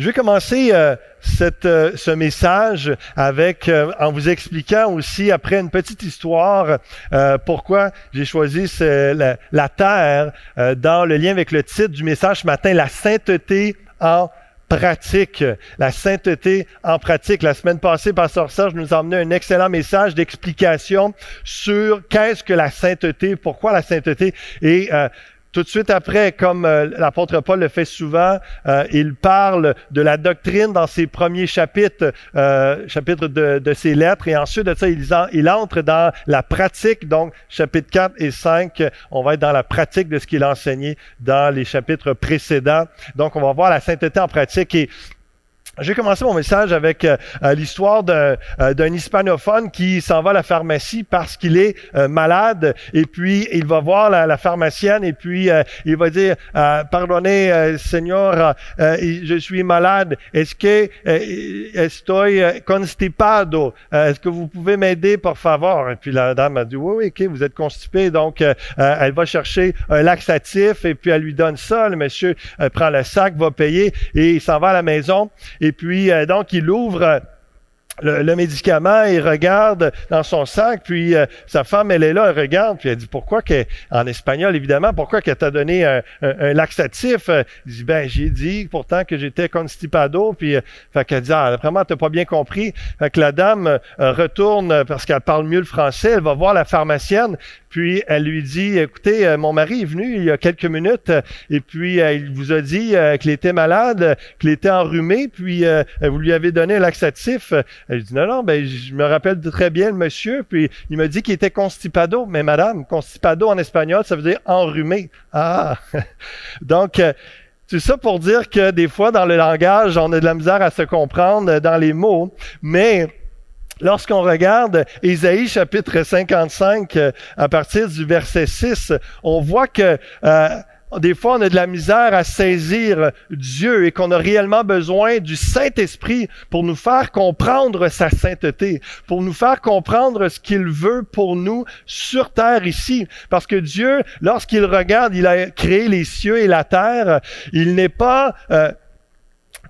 Je vais commencer euh, cette, euh, ce message avec euh, en vous expliquant aussi après une petite histoire pourquoi j'ai choisi la, la, terre dans le lien avec le titre du message ce matin, la sainteté en pratique, la sainteté en pratique. La semaine passée, Pasteur Serge nous a emmené un excellent message d'explication sur qu'est-ce que la sainteté, pourquoi la sainteté. Et tout de suite après, comme euh, l'apôtre Paul le fait souvent, euh, il parle de la doctrine dans ses premiers chapitres, euh, chapitres de, de, ses lettres, et ensuite de ça, il, il, entre dans la pratique. Donc, chapitre 4 et 5, on va être dans la pratique de ce qu'il a enseigné dans les chapitres précédents. Donc, on va voir la sainteté en pratique. Et j'ai commencé mon message avec euh, euh, l'histoire d'un, euh, d'un hispanophone qui s'en va à la pharmacie parce qu'il est malade. Et puis il va voir la, pharmacienne et puis il va dire pardonnez Seigneur je suis malade. Est-ce que estoy constipado? Est-ce que vous pouvez m'aider par favor et puis la dame a dit oui oui ok vous êtes constipé. Donc elle va chercher un laxatif et puis elle lui donne ça. Le monsieur prend le sac va payer et il s'en va à la maison puis, euh, donc, il ouvre le, médicament, il regarde dans son sac, puis euh, sa femme, elle est là, elle regarde, puis elle dit, pourquoi que, en espagnol évidemment, pourquoi qu'elle t'a donné un, laxatif? Il dit, ben, j'ai dit pourtant que j'étais constipado, puis euh, qu'elle dit, ah, vraiment, t'as pas bien compris. Fait que la dame euh, retourne, parce qu'elle parle mieux le français, elle va voir la pharmacienne, puis elle lui dit, écoutez, mon mari est venu il y a quelques minutes, et puis il vous a dit qu'il était malade, qu'il était enrhumé, puis vous lui avez donné un laxatif. Elle dit, non, non, ben, je me rappelle très bien le monsieur, puis il m'a dit qu'il était constipado. Mais madame, constipado en espagnol, ça veut dire enrhumé. Ah! Donc, euh, c'est ça pour dire que des fois, dans le langage, on a de la misère à se comprendre dans les mots, mais Lorsqu'on regarde Ésaïe chapitre 55 euh, à partir du verset 6, on voit que euh, des fois, on a de la misère à saisir Dieu et qu'on a réellement besoin du Saint-Esprit pour nous faire comprendre sa sainteté, pour nous faire comprendre ce qu'il veut pour nous sur terre ici. Parce que Dieu, lorsqu'il regarde, il a créé les cieux et la terre, il n'est pas euh,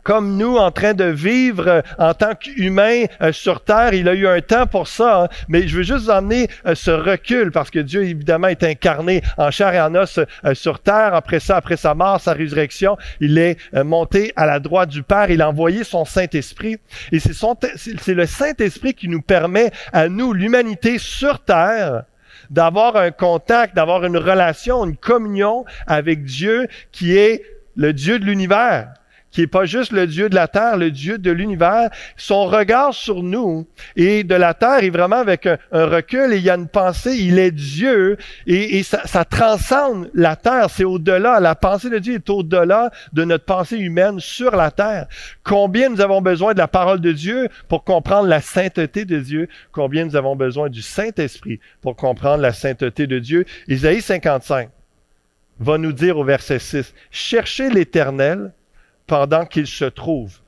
comme nous en train de vivre euh, en tant qu'humain euh, sur terre. Il a eu un temps pour ça, hein. mais je veux juste vous emmener euh, ce recul parce que Dieu évidemment est incarné en chair et en os sur terre. Après ça, après sa mort, sa résurrection, il est monté à la droite du Père. Il a envoyé son Saint-Esprit et c'est, c'est le Saint-Esprit qui nous permet à nous, l'humanité sur terre, d'avoir un contact, d'avoir une relation, une communion avec Dieu qui est le Dieu de l'univers qui est pas juste le Dieu de la terre, le Dieu de l'univers, son regard sur nous et de la terre est vraiment avec un, recul et il y a une pensée, il est Dieu et, ça, transcende la terre, c'est au-delà, la pensée de Dieu est au-delà de notre pensée humaine sur la terre. Combien nous avons besoin de la parole de Dieu pour comprendre la sainteté de Dieu, combien nous avons besoin du Saint-Esprit pour comprendre la sainteté de Dieu? Isaïe 55 va nous dire au verset 6, cherchez l'Éternel pendant qu'il se trouve.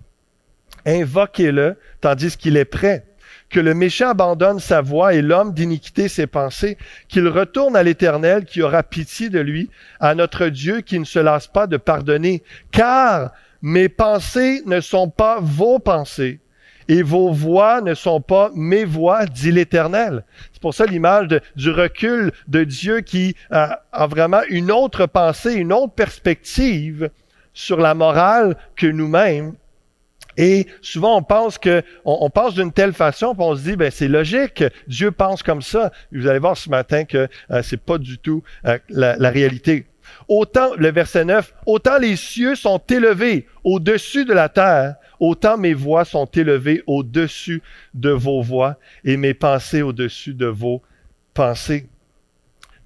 Invoquez-le tandis qu'il est prêt. Que le méchant abandonne sa voie et l'homme d'iniquité ses pensées, qu'il retourne à l'Éternel qui aura pitié de lui, à notre Dieu qui ne se lasse pas de pardonner. Car mes pensées ne sont pas vos pensées, et vos voix ne sont pas mes voix, dit l'Éternel. C'est pour ça l'image du recul de Dieu qui a, a, vraiment une autre pensée, une autre perspective sur la morale que nous-mêmes. Et souvent, on pense que, on, pense d'une telle façon, puis on se dit, ben c'est logique, Dieu pense comme ça. Vous allez voir ce matin que euh, c'est pas du tout euh, la, la, réalité. Autant, le verset 9, autant les cieux sont élevés au-dessus de la terre, autant mes voix sont élevées au-dessus de vos voix et mes pensées au-dessus de vos pensées.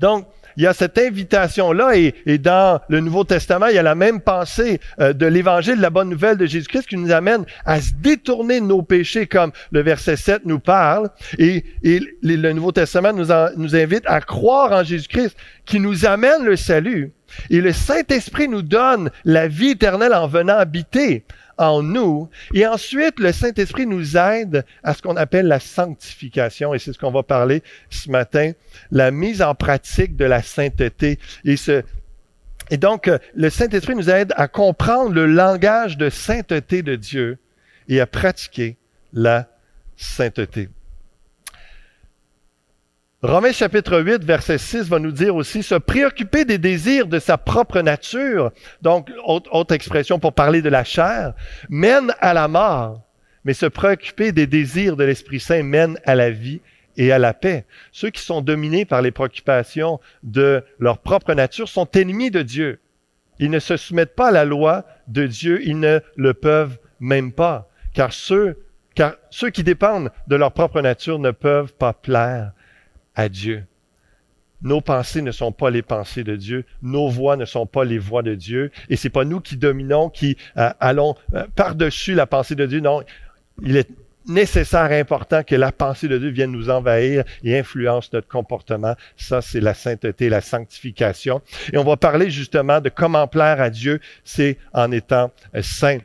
Donc, il y a cette invitation-là et, dans le Nouveau Testament, il y a la même pensée euh, de l'Évangile, de la bonne nouvelle de Jésus-Christ qui nous amène à se détourner de nos péchés comme le verset 7 nous parle. Et, le Nouveau Testament nous, nous invite à croire en Jésus-Christ qui nous amène le salut. Et le Saint-Esprit nous donne la vie éternelle en venant habiter en nous. Et ensuite, le Saint-Esprit nous aide à ce qu'on appelle la sanctification. Et c'est ce qu'on va parler ce matin, la mise en pratique de la sainteté. Et donc, euh, le Saint-Esprit nous aide à comprendre le langage de sainteté de Dieu et à pratiquer la sainteté. Romains chapitre 8, verset 6 va nous dire aussi se préoccuper des désirs de sa propre nature, donc autre, expression pour parler de la chair, mène à la mort, mais se préoccuper des désirs de l'Esprit Saint mène à la vie et à la paix. Ceux qui sont dominés par les préoccupations de leur propre nature sont ennemis de Dieu. Ils ne se soumettent pas à la loi de Dieu, ils ne le peuvent même pas, car ceux, car ceux qui dépendent de leur propre nature ne peuvent pas plaire à Dieu. Nos pensées ne sont pas les pensées de Dieu, nos voix ne sont pas les voix de Dieu, et c'est pas nous qui dominons, qui euh, allons euh, par-dessus la pensée de Dieu. Non, il est nécessaire, important que la pensée de Dieu vienne nous envahir et influence notre comportement. Ça, c'est la sainteté, la sanctification. Et on va parler justement de comment plaire à Dieu, c'est en étant euh, saint.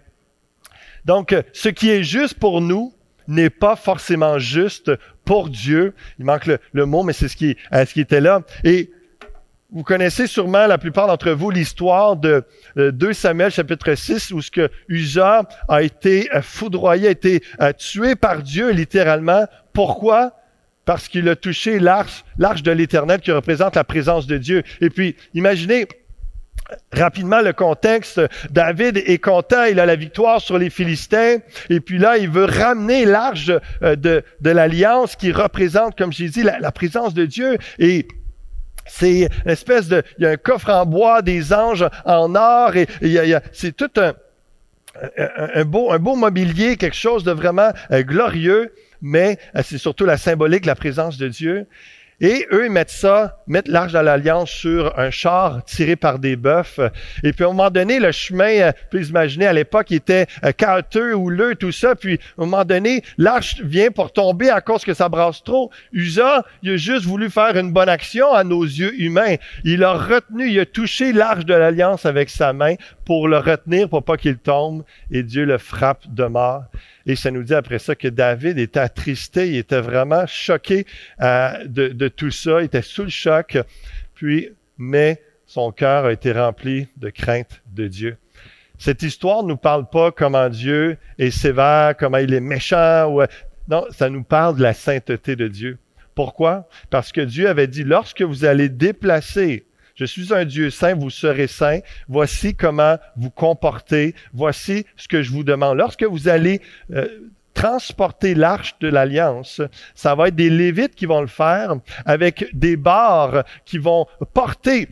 Donc, ce qui est juste pour nous n'est pas forcément juste pour Dieu. Il manque le, mot, mais c'est ce qui, euh, ce qui était là. Et vous connaissez sûrement, la plupart d'entre vous, l'histoire de 2 euh, Samuel chapitre 6 où ce que Usa a été euh, foudroyé, a été tué par Dieu littéralement. Pourquoi? Parce qu'il a touché l'arche, l'arche de l'éternel qui représente la présence de Dieu. Et puis, imaginez, rapidement le contexte. David est content, il a la victoire sur les Philistins, et puis là, il veut ramener l'arche euh, de, l'alliance qui représente, comme j'ai dit, la, présence de Dieu. Et c'est une espèce de, il y a un coffre en bois, des anges en or, et, c'est tout un, un, beau, un beau mobilier, quelque chose de vraiment euh, glorieux, mais euh, c'est surtout la symbolique, la présence de Dieu. Et eux, ils mettent ça, mettent l'arche de l'Alliance sur un char tiré par des bœufs. Et puis, à un moment donné, le chemin, euh, vous imaginer, à l'époque, il était euh, ou houleux, tout ça. Puis, à un moment donné, l'arche vient pour tomber à cause que ça brasse trop. Usa, il a juste voulu faire une bonne action à nos yeux humains. Il a retenu, il a touché l'arche de l'Alliance avec sa main pour le retenir, pour pas qu'il tombe. Et Dieu le frappe de mort. Et ça nous dit après ça que David était attristé, il était vraiment choqué euh, de, tout ça, il était sous le choc, puis, mais son cœur a été rempli de crainte de Dieu. Cette histoire ne nous parle pas comment Dieu est sévère, comment il est méchant, ou, non, ça nous parle de la sainteté de Dieu. Pourquoi? Parce que Dieu avait dit, lorsque vous allez déplacer je suis un Dieu saint, vous serez saint. Voici comment vous comportez. Voici ce que je vous demande. Lorsque vous allez euh, transporter l'arche de l'alliance, ça va être des Lévites qui vont le faire avec des barres qui vont porter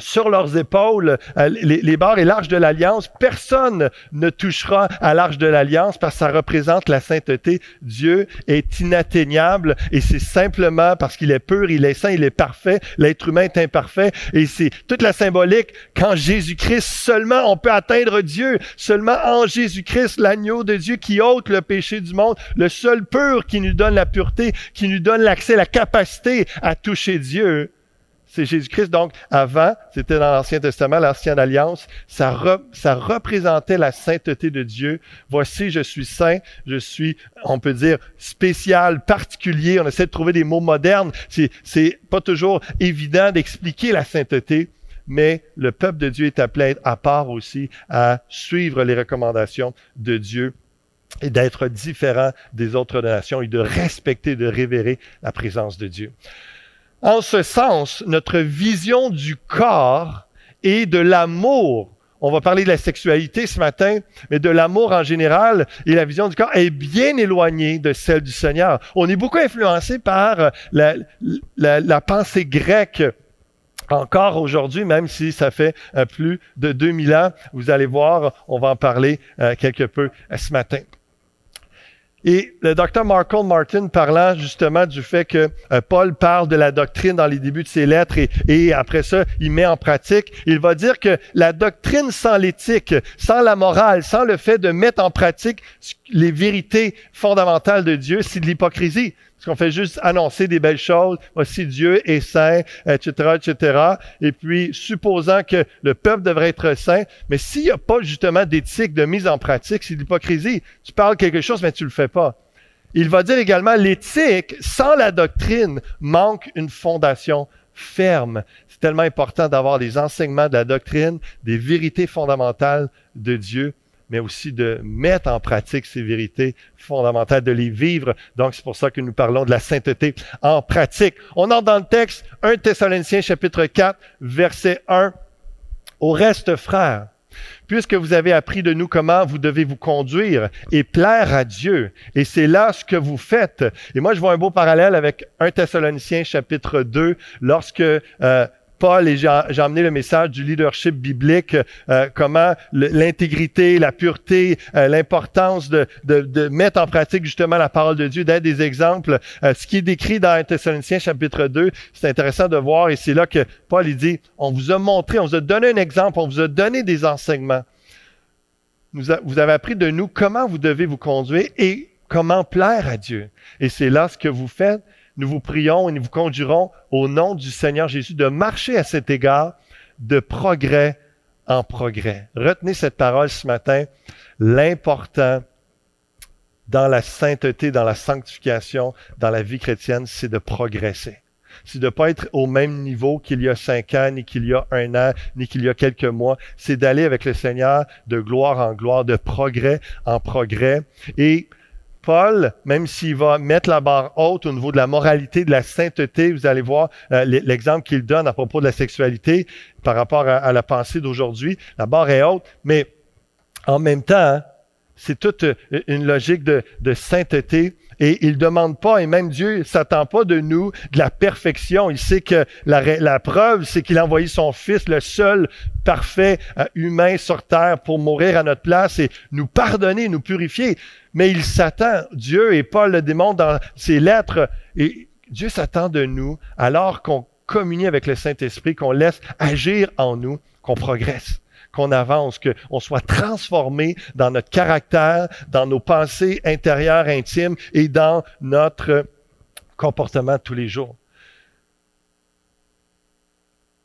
sur leurs épaules euh, les, les barres et l'arche de l'alliance. Personne ne touchera à l'arche de l'alliance parce que ça représente la sainteté. Dieu est inatteignable et c'est simplement parce qu'il est pur, il est saint, il est parfait. L'être humain est imparfait et c'est toute la symbolique. Quand Jésus-Christ seulement on peut atteindre Dieu, seulement en Jésus-Christ, l'agneau de Dieu qui ôte le péché du monde, le seul pur qui nous donne la pureté, qui nous donne l'accès, la capacité à toucher Dieu c'est Jésus-Christ. Donc, avant, c'était dans l'Ancien Testament, l'Ancienne Alliance, ça, représentait la sainteté de Dieu. Voici, je suis saint, je suis, on peut dire, spécial, particulier. On essaie de trouver des mots modernes. C'est, c'est pas toujours évident d'expliquer la sainteté, mais le peuple de Dieu est appelé à part aussi à suivre les recommandations de Dieu et d'être différent des autres nations et de respecter, de révérer la présence de Dieu. En ce sens, notre vision du corps et de l'amour, on va parler de la sexualité ce matin, mais de l'amour en général et la vision du corps est bien éloignée de celle du Seigneur. On est beaucoup influencé par la, la, pensée grecque encore aujourd'hui, même si ça fait euh, plus de 2000 ans. Vous allez voir, on va en parler euh, quelque peu euh, ce matin. Et le docteur Marco Martin parlant justement du fait que euh, Paul parle de la doctrine dans les débuts de ses lettres et, et, après ça, il met en pratique, il va dire que la doctrine sans l'éthique, sans la morale, sans le fait de mettre en pratique les vérités fondamentales de Dieu, c'est de l'hypocrisie. Parce qu'on fait juste annoncer des belles choses. Voici Dieu est saint, etc., etc. Et puis, supposant que le peuple devrait être saint, mais s'il n'y a pas justement d'éthique de mise en pratique, c'est de l'hypocrisie. Tu parles quelque chose, mais tu le fais pas. Il va dire également l'éthique sans la doctrine manque une fondation ferme. C'est tellement important d'avoir des enseignements de la doctrine, des vérités fondamentales de Dieu, mais aussi de mettre en pratique ces vérités fondamentales, de les vivre. Donc, c'est pour ça que nous parlons de la sainteté en pratique. On entre dans le texte 1 Thessaloniciens chapitre 4, verset 1. Au reste, frères, puisque vous avez appris de nous comment vous devez vous conduire et plaire à Dieu. Et c'est là ce que vous faites. Et moi, je vois un beau parallèle avec 1 Thessaloniciens chapitre 2, lorsque euh, Paul et j'ai emmené le message du leadership biblique, euh, comment l'intégrité, la pureté, euh, l'importance de, de, mettre en pratique justement la parole de Dieu, d'être des exemples. Euh, ce qui est décrit dans 1 Thessaloniciens chapitre 2, c'est intéressant de voir et c'est là que Paul il dit, on vous a montré, on vous a donné un exemple, on vous a donné des enseignements. vous avez appris de nous comment vous devez vous conduire et comment plaire à Dieu. Et c'est là ce que vous faites nous vous prions et nous vous conjurons au nom du Seigneur Jésus de marcher à cet égard de progrès en progrès. Retenez cette parole ce matin. L'important dans la sainteté, dans la sanctification, dans la vie chrétienne, c'est de progresser. C'est de ne pas être au même niveau qu'il y a cinq ans, ni qu'il y a un an, ni qu'il y a quelques mois. C'est d'aller avec le Seigneur de gloire en gloire, de progrès en progrès. Et Paul, même s'il va mettre la barre haute au niveau de la moralité, de la sainteté, vous allez voir euh, l'exemple qu'il donne à propos de la sexualité par rapport à, la pensée d'aujourd'hui, la barre est haute, mais en même temps, hein, c'est toute une logique de sainteté et il demande pas, et même Dieu s'attend pas de nous de la perfection. Il sait que la, preuve, c'est qu'il a envoyé son Fils, le seul parfait euh, humain sur terre pour mourir à notre place et nous pardonner, nous purifier. Mais il s'attend, Dieu et Paul le démontre dans ses lettres, et Dieu s'attend de nous alors qu'on communie avec le Saint-Esprit, qu'on laisse agir en nous, qu'on progresse qu'on avance, qu'on soit transformé dans notre caractère, dans nos pensées intérieures, intimes et dans notre comportement tous les jours.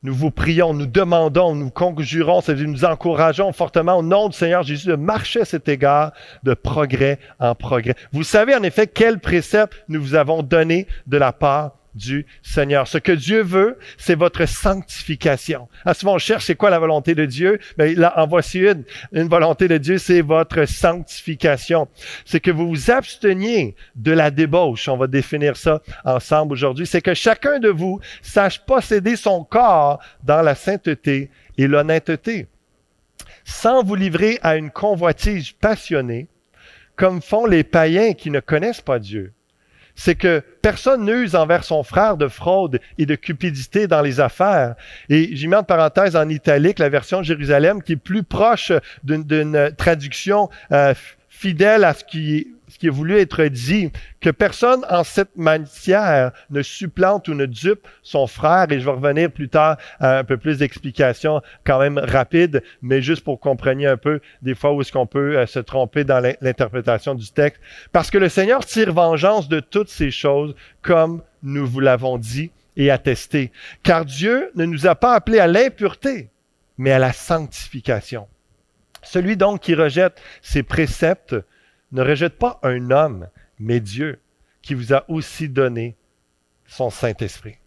Nous vous prions, nous demandons, nous conjurons, c'est-à-dire nous encourageons fortement au nom du Seigneur Jésus de marcher à cet égard de progrès en progrès. Vous savez en effet quel précepte nous vous avons donné de la part du Seigneur. Ce que Dieu veut, c'est votre sanctification. À ce moment, on cherche c'est quoi la volonté de Dieu. Mais là, en voici une. Une volonté de Dieu, c'est votre sanctification. C'est que vous vous absteniez de la débauche. On va définir ça ensemble aujourd'hui. C'est que chacun de vous sache posséder son corps dans la sainteté et l'honnêteté, sans vous livrer à une convoitise passionnée, comme font les païens qui ne connaissent pas Dieu c'est que personne n'use envers son frère de fraude et de cupidité dans les affaires. Et j'ai mis en parenthèse en italique la version de Jérusalem qui est plus proche d'une traduction euh, fidèle à ce qui ce qui est voulu être dit, que personne en cette matière ne supplante ou ne dupe son frère, et je vais revenir plus tard à un peu plus d'explications quand même rapides, mais juste pour comprendre un peu des fois où est-ce qu'on peut euh, se tromper dans l'interprétation du texte. Parce que le Seigneur tire vengeance de toutes ces choses, comme nous vous l'avons dit et attesté. Car Dieu ne nous a pas appelés à l'impureté, mais à la sanctification. Celui donc qui rejette ses préceptes ne rejette pas un homme, mais Dieu, qui vous a aussi donné son Saint-Esprit.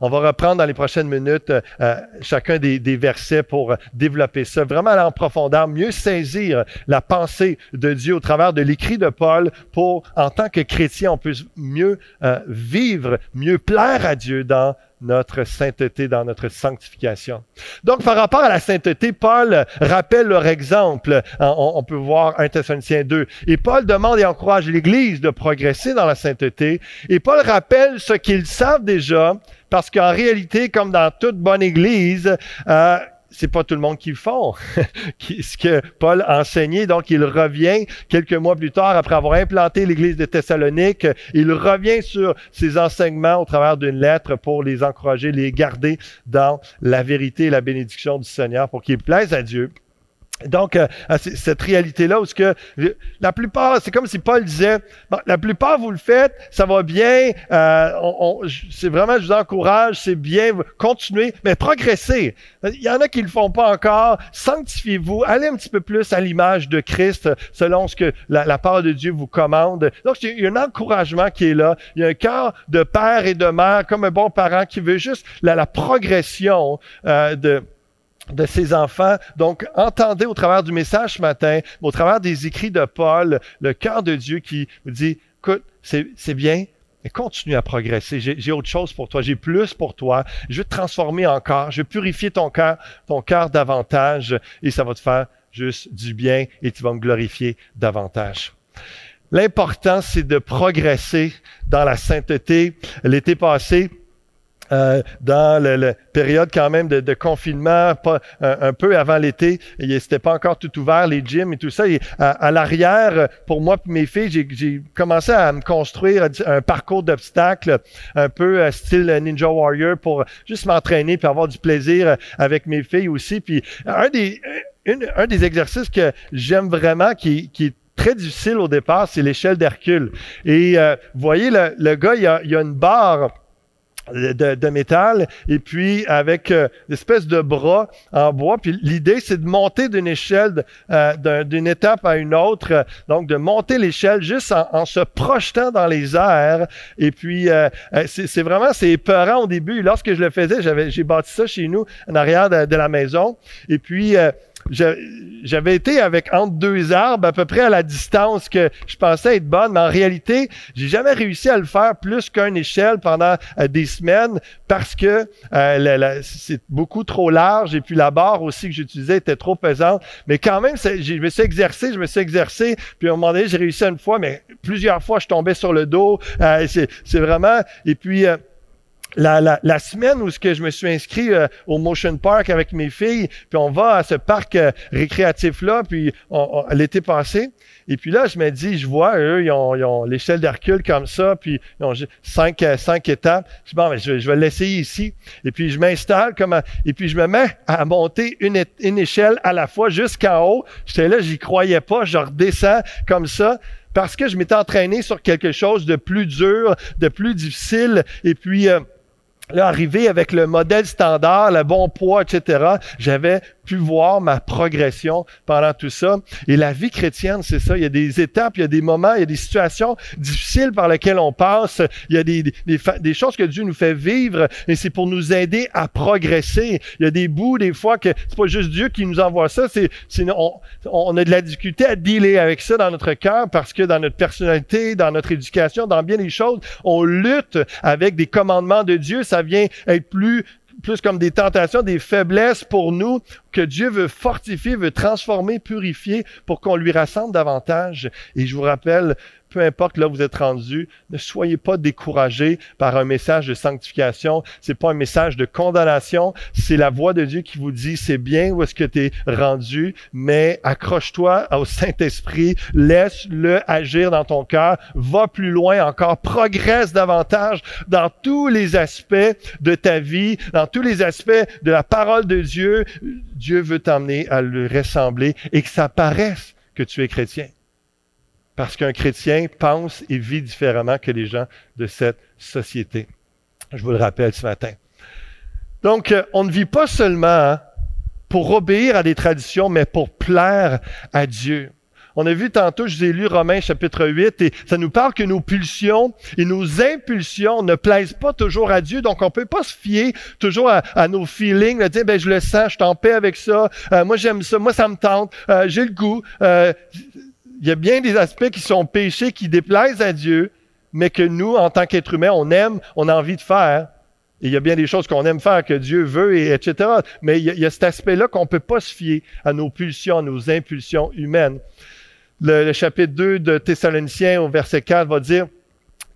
On va reprendre dans les prochaines minutes euh, euh, chacun des, versets pour développer ça, vraiment aller en profondeur, mieux saisir la pensée de Dieu au travers de l'écrit de Paul pour, en tant que chrétien, on puisse mieux euh, vivre, mieux plaire à Dieu dans notre sainteté, dans notre sanctification. Donc, par rapport à la sainteté, Paul rappelle leur exemple. On, peut voir 1 Thessaloniciens 2. Et Paul demande et encourage l'Église de progresser dans la sainteté. Et Paul rappelle ce qu'ils savent déjà, parce qu'en réalité, comme dans toute bonne Église, euh, c'est pas tout le monde qui le font. ce que Paul a enseigné, donc il revient quelques mois plus tard, après avoir implanté l'église de Thessalonique, il revient sur ses enseignements au travers d'une lettre pour les encourager, les garder dans la vérité et la bénédiction du Seigneur pour qu'ils plaisent à Dieu. Donc, euh, cette réalité-là, où ce que la plupart, c'est comme si Paul disait, la plupart vous le faites, ça va bien, euh, c'est vraiment, je vous encourage, c'est bien, continuez, mais progressez. Il y en a qui le font pas encore. Sanctifiez-vous, allez un petit peu plus à l'image de Christ, selon ce que la, la parole de Dieu vous commande. Donc, il y a un encouragement qui est là. Il y a un cœur de père et de mère, comme un bon parent qui veut juste la, la progression euh, de de ses enfants. Donc, entendez au travers du message ce matin, au travers des écrits de Paul, le cœur de Dieu qui vous dit, écoute, c'est bien, mais continue à progresser. J'ai autre chose pour toi. J'ai plus pour toi. Je vais te transformer encore. Je vais purifier ton cœur, ton cœur davantage et ça va te faire juste du bien et tu vas me glorifier davantage. L'important, c'est de progresser dans la sainteté. L'été passé, euh, dans la période quand même de, confinement, pas, un, peu avant l'été, c'était pas encore tout ouvert, les gyms et tout ça. Et à, l'arrière, pour moi et mes filles, j'ai commencé à me construire un parcours d'obstacles un peu euh, style Ninja Warrior pour juste m'entraîner puis avoir du plaisir avec mes filles aussi. Puis un des, un des exercices que j'aime vraiment, qui, qui est très difficile au départ, c'est l'échelle d'Hercule. Et euh, vous voyez, le, le gars, il a, il a une barre de, métal et puis avec euh, de bras en bois. Puis l'idée, c'est de monter d'une échelle, euh, d'une étape à une autre. donc de monter l'échelle juste en, se projetant dans les airs. Et puis euh, euh, c'est vraiment c'est épeurant au début. Lorsque je le faisais, j'ai bâti ça chez nous en arrière de, de la maison. Et puis j'avais été avec entre deux arbres à peu près à la distance que je pensais être bonne, mais en réalité, j'ai jamais réussi à le faire plus qu'une échelle pendant euh, des semaines parce que euh, c'est beaucoup trop large et puis la barre aussi que j'utilisais était trop pesante. Mais quand même, je me suis exercé, je me suis exercé, puis à un moment donné, j'ai réussi une fois, mais plusieurs fois, je tombais sur le dos. Euh, c'est vraiment... Et puis la, la, la, semaine où ce que je me suis inscrit euh, au Motion Park avec mes filles, puis on va à ce parc euh, récréatif-là, puis l'été passé. Et puis là, je me dis, je vois, eux, ils ont, ils ont l'échelle d'Hercule comme ça, puis ils ont cinq, euh, cinq étapes. Je dis, bon, mais je, je vais l'essayer ici. Et puis je m'installe comme et puis je me mets à monter une, une échelle à la fois jusqu'en haut. J'étais là, j'y croyais pas, je redescends comme ça parce que je m'étais entraîné sur quelque chose de plus dur, de plus difficile. Et puis, Là, arrivé avec le modèle standard, le bon poids, etc., j'avais pu voir ma progression pendant tout ça. Et la vie chrétienne, c'est ça. Il y a des étapes, il y a des moments, il y a des situations difficiles par lesquelles on passe. Il y a des, des, des choses que Dieu nous fait vivre et c'est pour nous aider à progresser. Il y a des bouts, des fois, que c'est pas juste Dieu qui nous envoie ça. C'est, on, on a de la difficulté à dealer avec ça dans notre cœur parce que dans notre personnalité, dans notre éducation, dans bien des choses, on lutte avec des commandements de Dieu. Vient être plus plus comme des tentations, des faiblesses pour nous que Dieu veut fortifier, veut transformer, purifier pour qu'on lui rassemble davantage. Et je vous rappelle, peu importe là où vous êtes rendu, ne soyez pas découragés par un message de sanctification. C'est pas un message de condamnation. C'est la voix de Dieu qui vous dit c'est bien où est-ce que tu es rendu, mais accroche-toi au Saint-Esprit, laisse-le agir dans ton cœur, va plus loin encore, progresse davantage dans tous les aspects de ta vie, dans tous les aspects de la parole de Dieu. Dieu veut t'emmener à le ressembler et que ça paraisse que tu es chrétien. Parce qu'un chrétien pense et vit différemment que les gens de cette société. Je vous le rappelle ce matin. Donc, euh, on ne vit pas seulement hein, pour obéir à des traditions, mais pour plaire à Dieu. On a vu tantôt, je vous ai lu Romains chapitre 8, et ça nous parle que nos pulsions et nos impulsions ne plaisent pas toujours à Dieu, donc on peut pas se fier toujours à, nos feelings, de dire, ben je le sens, je suis en paix avec ça, euh, moi j'aime ça, moi ça me tente, euh, j'ai le goût il y a bien des aspects qui sont péchés, qui déplaisent à Dieu, mais que nous, en tant qu'êtres humains, on aime, on a envie de faire. Et il y a bien des choses qu'on aime faire, que Dieu veut, et etc. Mais il y a, cet aspect-là qu'on peut pas se fier à nos pulsions, à nos impulsions humaines. Le chapitre 2 de Thessaloniciens au verset 4 va dire,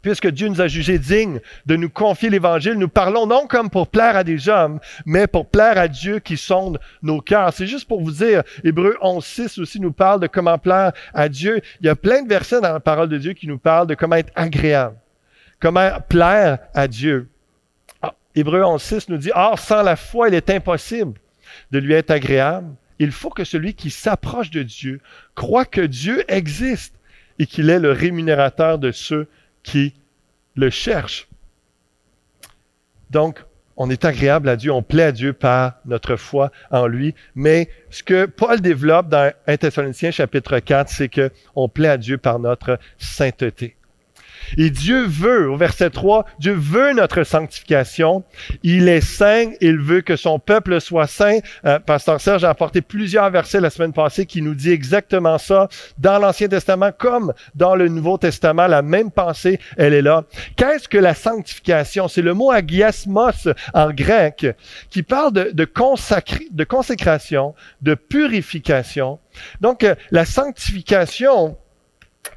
puisque Dieu nous a jugés dignes de nous confier l'Évangile, nous parlons non comme pour plaire à des hommes, mais pour plaire à Dieu qui sonde nos cœurs. C'est juste pour vous dire, Hébreu 11.6 aussi nous parle de comment plaire à Dieu. Il y a plein de versets dans la parole de Dieu qui nous parlent de comment être agréable, comment plaire à Dieu. Ah, Hébreu 11.6 nous dit, Or, sans la foi, il est impossible de lui être agréable, il faut que celui qui s'approche de Dieu croit que Dieu existe et qu'il est le rémunérateur de ceux qui le cherchent. Donc, on est agréable à Dieu, on plaît à Dieu par notre foi en lui. Mais ce que Paul développe dans 1 Thessaloniciens chapitre 4, c'est que on plaît à Dieu par notre sainteté. Et Dieu veut, au verset 3, Dieu veut notre sanctification. Il est saint, il veut que son peuple soit saint. Euh, Pasteur Serge a apporté plusieurs versets la semaine passée qui nous dit exactement ça. Dans l'Ancien Testament comme dans le Nouveau Testament, la même pensée, elle est là. Qu'est-ce que la sanctification? C'est le mot agiasmos en grec qui parle de, de, de consécration, de purification. Donc, euh, la sanctification,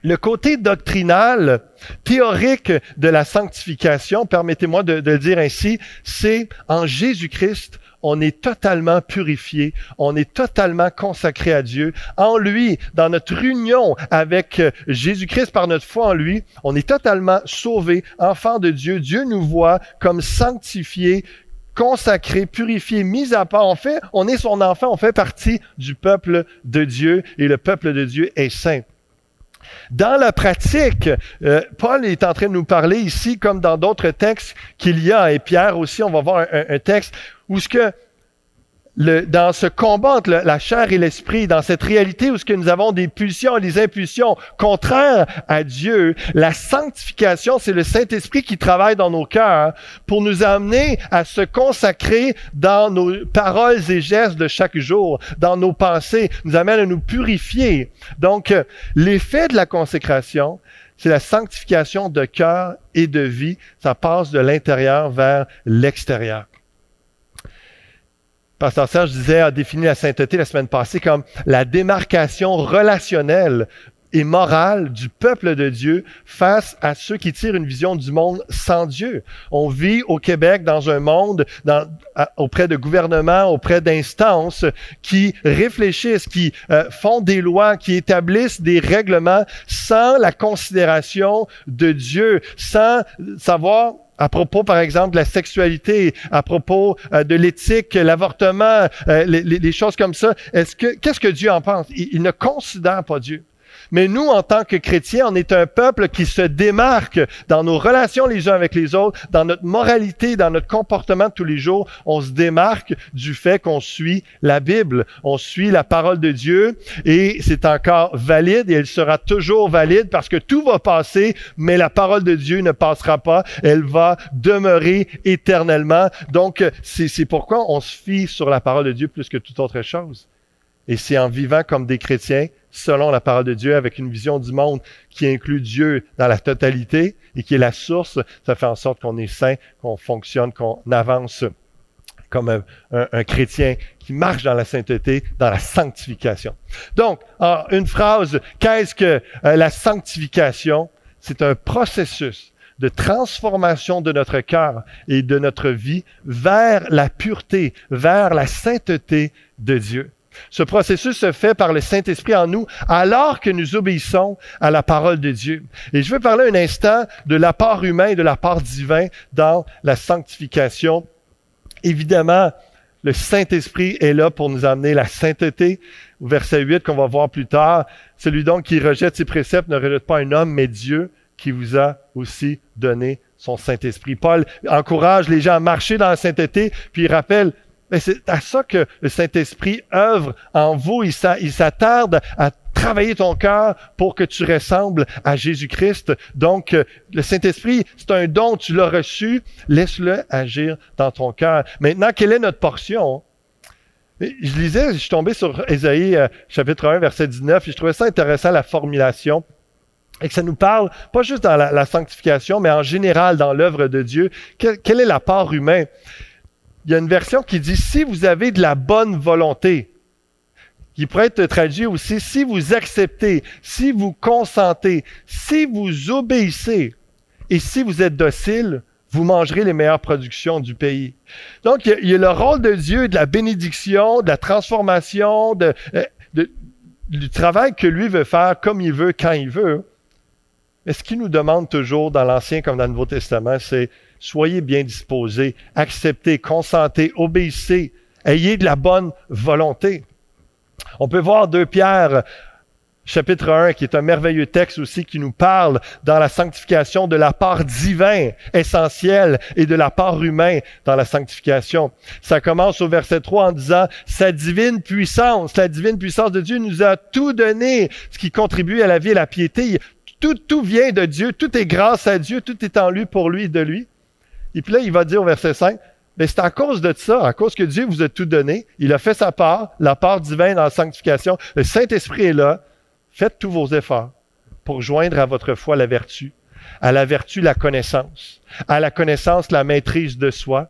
le côté doctrinal, théorique de la sanctification, permettez-moi de, le dire ainsi, c'est en Jésus-Christ, on est totalement purifié, on est totalement consacré à Dieu. En lui, dans notre union avec Jésus-Christ par notre foi en lui, on est totalement sauvé, enfant de Dieu. Dieu nous voit comme sanctifiés, consacré, purifié, mis à part. En fait, on est son enfant, on fait partie du peuple de Dieu et le peuple de Dieu est saint. Dans la pratique, euh, Paul est en train de nous parler ici, comme dans d'autres textes qu'il y a, et Pierre aussi, on va voir un, un texte où ce que dans ce combat entre la chair et l'esprit, dans cette réalité où ce que nous avons des pulsions et des impulsions contraires à Dieu, la sanctification, c'est le Saint-Esprit qui travaille dans nos cœurs pour nous amener à se consacrer dans nos paroles et gestes de chaque jour, dans nos pensées, nous amène à nous purifier. Donc, l'effet de la consécration, c'est la sanctification de cœur et de vie. Ça passe de l'intérieur vers l'extérieur. Pasteur Serge disait, a défini la sainteté la semaine passée comme la démarcation relationnelle et morale du peuple de Dieu face à ceux qui tirent une vision du monde sans Dieu. On vit au Québec dans un monde auprès de gouvernements, auprès d'instances qui réfléchissent, qui euh, font des lois, qui établissent des règlements sans la considération de Dieu, sans savoir à propos, par exemple, de la sexualité, à propos euh, de l'éthique, l'avortement, euh, les, choses comme ça. Est-ce que qu'est-ce que Dieu en pense? Il ne considère pas Dieu. Mais nous, en tant que chrétiens, on est un peuple qui se démarque dans nos relations les uns avec les autres, dans notre moralité, dans notre comportement de tous les jours. On se démarque du fait qu'on suit la Bible, on suit la parole de Dieu et c'est encore valide et elle sera toujours valide parce que tout va passer, mais la parole de Dieu ne passera pas. Elle va demeurer éternellement. Donc, c'est pourquoi on se fie sur la parole de Dieu plus que toute autre chose. Et c'est en vivant comme des chrétiens selon la parole de Dieu, avec une vision du monde qui inclut Dieu dans la totalité et qui est la source, ça fait en sorte qu'on est saint, qu'on fonctionne, qu'on avance comme un, chrétien qui marche dans la sainteté, dans la sanctification. Donc, une phrase, qu'est-ce que euh, la sanctification? C'est un processus de transformation de notre cœur et de notre vie vers la pureté, vers la sainteté de Dieu. Ce processus se fait par le Saint-Esprit en nous alors que nous obéissons à la parole de Dieu. Et je veux parler un instant de l'apport humain et de l'apport divin dans la sanctification. Évidemment, le Saint-Esprit est là pour nous amener la sainteté. Au verset 8 qu'on va voir plus tard, celui donc qui rejette ses préceptes ne rejette pas un homme, mais Dieu qui vous a aussi donné son Saint-Esprit. Paul encourage les gens à marcher dans la sainteté, puis il rappelle c'est à ça que le Saint-Esprit œuvre en vous. Il s'attarde à travailler ton cœur pour que tu ressembles à Jésus-Christ. Donc, euh, le Saint-Esprit, c'est un don, tu l'as reçu, laisse-le agir dans ton cœur. Maintenant, quelle est notre portion? Je lisais, je suis tombé sur Ésaïe euh, chapitre 1, verset 19, et je trouvais ça intéressant, la formulation et que ça nous parle pas juste dans la, sanctification, mais en général dans l'œuvre de Dieu. quelle est la part humaine? Il y a une version qui dit si vous avez de la bonne volonté, qui pourrait être traduit aussi si vous acceptez, si vous consentez, si vous obéissez et si vous êtes docile, vous mangerez les meilleures productions du pays. Donc, il y a, le rôle de Dieu, de la bénédiction, de la transformation, euh, du travail que lui veut faire comme il veut, quand il veut. Mais ce qu'il nous demande toujours dans l'Ancien comme dans le Nouveau Testament, c'est soyez bien disposés, acceptez, consentez, obéissez, ayez de la bonne volonté. On peut voir deux Pierre chapitre 1, qui est un merveilleux texte aussi qui nous parle dans la sanctification de la part divin essentielle et de la part humaine dans la sanctification. Ça commence au verset 3 en disant, sa divine puissance, la divine puissance de Dieu nous a tout donné, ce qui contribue à la vie et à la piété. Tout, tout vient de Dieu, tout est grâce à Dieu, tout est en lui, pour lui et de lui. Et puis là, il va dire au verset 5, mais c'est à cause de ça, à cause que Dieu vous a tout donné. Il a fait sa part, la part divine dans la sanctification. Le Saint-Esprit est là. Faites tous vos efforts pour joindre à votre foi la vertu, à la vertu la connaissance, à la connaissance la maîtrise de soi,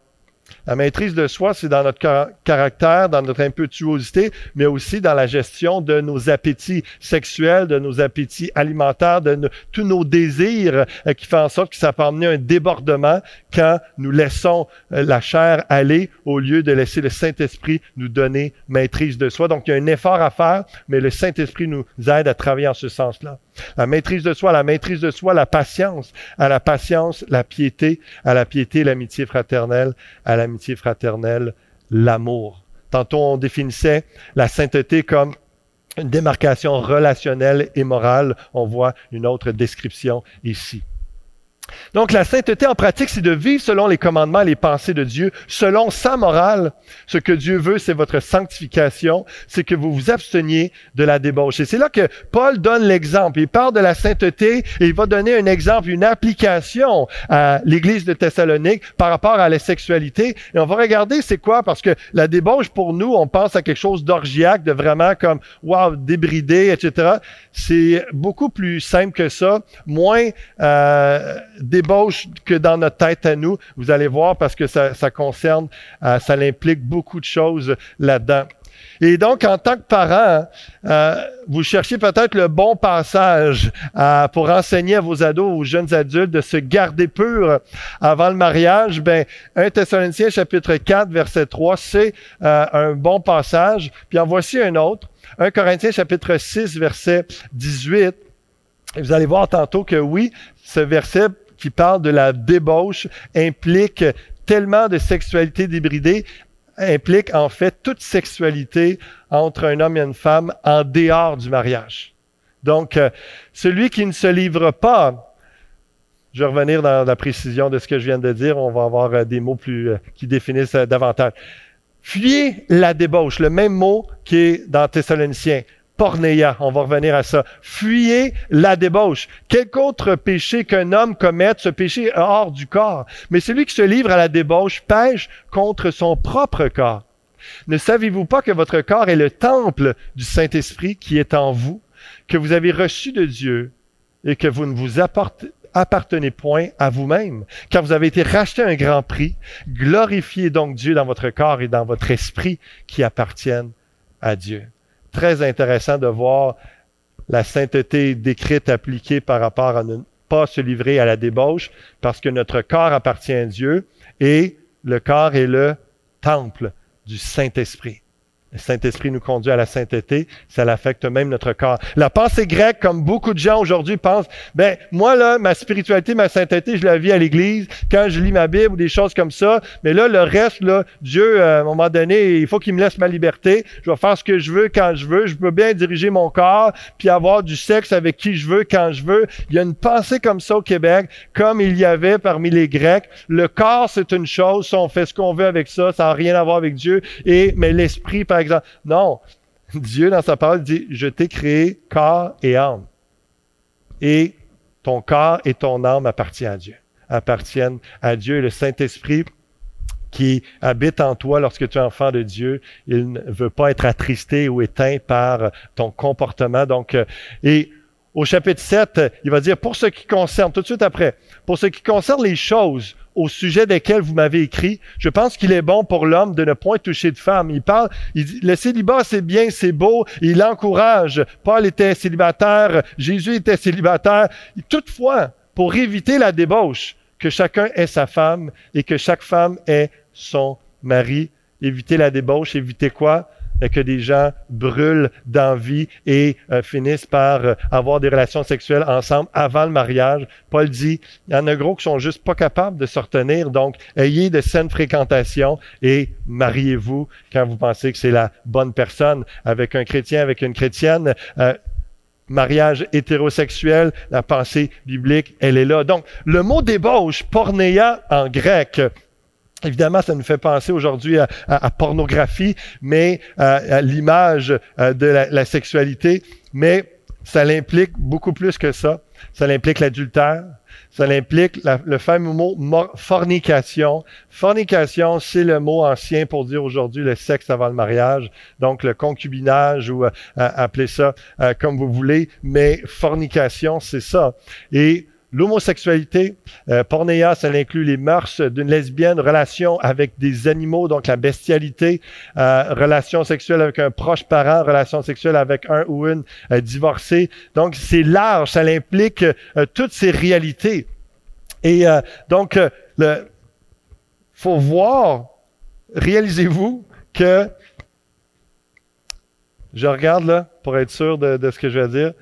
la maîtrise de soi, c'est dans notre caractère, dans notre impétuosité, mais aussi dans la gestion de nos appétits sexuels, de nos appétits alimentaires, de tous nos désirs, euh, qui fait en sorte que ça peut amener un débordement quand nous laissons euh, la chair aller au lieu de laisser le Saint-Esprit nous donner maîtrise de soi. Donc, il y a un effort à faire, mais le Saint-Esprit nous aide à travailler en ce sens-là. La maîtrise de soi, la maîtrise de soi, la patience, à la patience, la piété, à la piété, l'amitié fraternelle, à l'amitié fraternelle, l'amour. Tantôt, on définissait la sainteté comme une démarcation relationnelle et morale. On voit une autre description ici. Donc la sainteté en pratique, c'est de vivre selon les commandements et les pensées de Dieu, selon sa morale. Ce que Dieu veut, c'est votre sanctification, c'est que vous vous absteniez de la débauche. Et c'est là que Paul donne l'exemple. Il parle de la sainteté et il va donner un exemple, une application à l'Église de Thessalonique par rapport à la sexualité. Et on va regarder c'est quoi, parce que la débauche, pour nous, on pense à quelque chose d'orgiaque, de vraiment comme, wow, débridé, etc. C'est beaucoup plus simple que ça, moins... Euh, débauche que dans notre tête à nous. Vous allez voir parce que ça, concerne, euh, ça implique beaucoup de choses là-dedans. Et donc, en tant que parent, euh, vous cherchez peut-être le bon passage euh, pour enseigner à vos ados, aux jeunes adultes, de se garder pur avant le mariage. Ben, 1 Thessaloniciens chapitre 4, verset 3, c'est un bon passage. Puis en voici un autre. 1 Corinthiens chapitre 6, verset 18. Et vous allez voir tantôt que oui, ce verset qui parle de la débauche implique tellement de sexualité débridée, implique en fait toute sexualité entre un homme et une femme en dehors du mariage. Donc, euh, celui qui ne se livre pas, je vais revenir dans la précision de ce que je viens de dire, on va avoir euh, des mots plus euh, qui définissent davantage. Fuyez la débauche, le même mot qui est dans Thessaloniciens pornéia. On va revenir à ça. Fuyez la débauche. Quel autre péché qu'un homme commette, ce péché hors du corps. Mais celui qui se livre à la débauche pêche contre son propre corps. Ne savez-vous pas que votre corps est le temple du Saint-Esprit qui est en vous, que vous avez reçu de Dieu et que vous ne vous appartenez point à vous-même, car vous avez été racheté un grand prix. Glorifiez donc Dieu dans votre corps et dans votre esprit qui appartiennent à Dieu très intéressant de voir la sainteté décrite, appliquée par rapport à ne pas se livrer à la débauche, parce que notre corps appartient à Dieu et le corps est le temple du Saint-Esprit. Le Saint-Esprit nous conduit à la sainteté, ça l'affecte même notre corps. La pensée grecque, comme beaucoup de gens aujourd'hui pensent, ben moi là, ma spiritualité, ma sainteté, je la vis à l'Église, quand je lis ma Bible ou des choses comme ça. Mais là, le reste, là, Dieu, euh, à un moment donné, il faut qu'il me laisse ma liberté. Je vais faire ce que je veux quand je veux. Je peux bien diriger mon corps, puis avoir du sexe avec qui je veux quand je veux. Il y a une pensée comme ça au Québec, comme il y avait parmi les Grecs. Le corps, c'est une chose, on fait ce qu'on veut avec ça, ça n'a rien à voir avec Dieu. Et mais l'esprit, par Non, Dieu dans sa parole dit, je t'ai créé corps et âme. Et ton corps et ton âme appartiennent à Dieu. Appartiennent à Dieu et le Saint-Esprit qui habite en toi lorsque tu es enfant de Dieu, il ne veut pas être attristé ou éteint par ton comportement. Donc, euh, et au chapitre 7, il va dire, pour ce qui concerne, tout de suite après, pour ce qui concerne les choses au sujet desquelles vous m'avez écrit, je pense qu'il est bon pour l'homme de ne point toucher de femme. Il parle, il dit, le célibat c'est bien, c'est beau, il encourage. Paul était célibataire, Jésus était célibataire. Toutefois, pour éviter la débauche, que chacun ait sa femme et que chaque femme ait son mari. Éviter la débauche, éviter quoi? Que des gens brûlent d'envie et euh, finissent par euh, avoir des relations sexuelles ensemble avant le mariage. Paul dit, il y en a gros qui sont juste pas capables de se retenir, donc ayez de saines fréquentations et mariez-vous quand vous pensez que c'est la bonne personne avec un chrétien, avec une chrétienne. Euh, mariage hétérosexuel, la pensée biblique, elle est là. Donc, le mot débauche, pornéa en grec, Évidemment, ça nous fait penser aujourd'hui à, pornographie, mais à, l'image euh, de la, sexualité, mais ça l'implique beaucoup plus que ça. Ça l'implique l'adultère, ça implique le fameux mot fornication. Fornication, c'est le mot ancien pour dire aujourd'hui le sexe avant le mariage, donc le concubinage ou euh, appelez ça euh, comme vous voulez, mais fornication, c'est ça. Et L'homosexualité, euh, pornéa, ça inclut les mœurs d'une lesbienne, relation avec des animaux, donc la bestialité, euh, relation sexuelle avec un proche parent, relation sexuelle avec un ou une euh, divorcée. Donc c'est large, ça implique euh, toutes ces réalités. Et donc, le faut voir, réalisez-vous que je regarde là pour être sûr de ce que je vais dire.